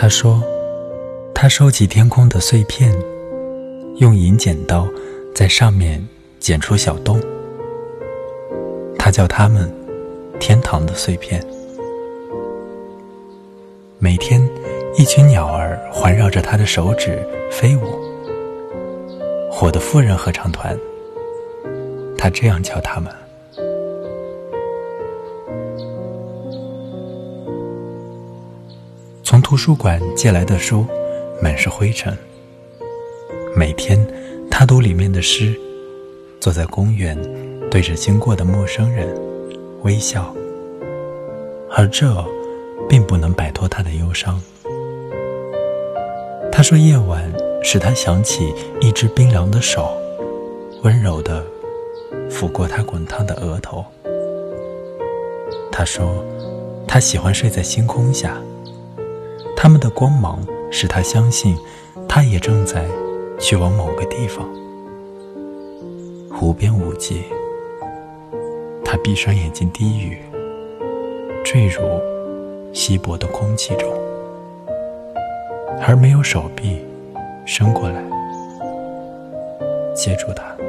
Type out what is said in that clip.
他说：“他收集天空的碎片，用银剪刀在上面剪出小洞。他叫它们‘天堂的碎片’。每天，一群鸟儿环绕着他的手指飞舞。火的夫人合唱团，他这样叫他们。”图书馆借来的书满是灰尘。每天，他读里面的诗，坐在公园，对着经过的陌生人微笑。而这并不能摆脱他的忧伤。他说：“夜晚使他想起一只冰凉的手，温柔地抚过他滚烫的额头。”他说：“他喜欢睡在星空下。”他们的光芒使他相信，他也正在去往某个地方。无边无际，他闭上眼睛低语，坠入稀薄的空气中，而没有手臂伸过来接住他。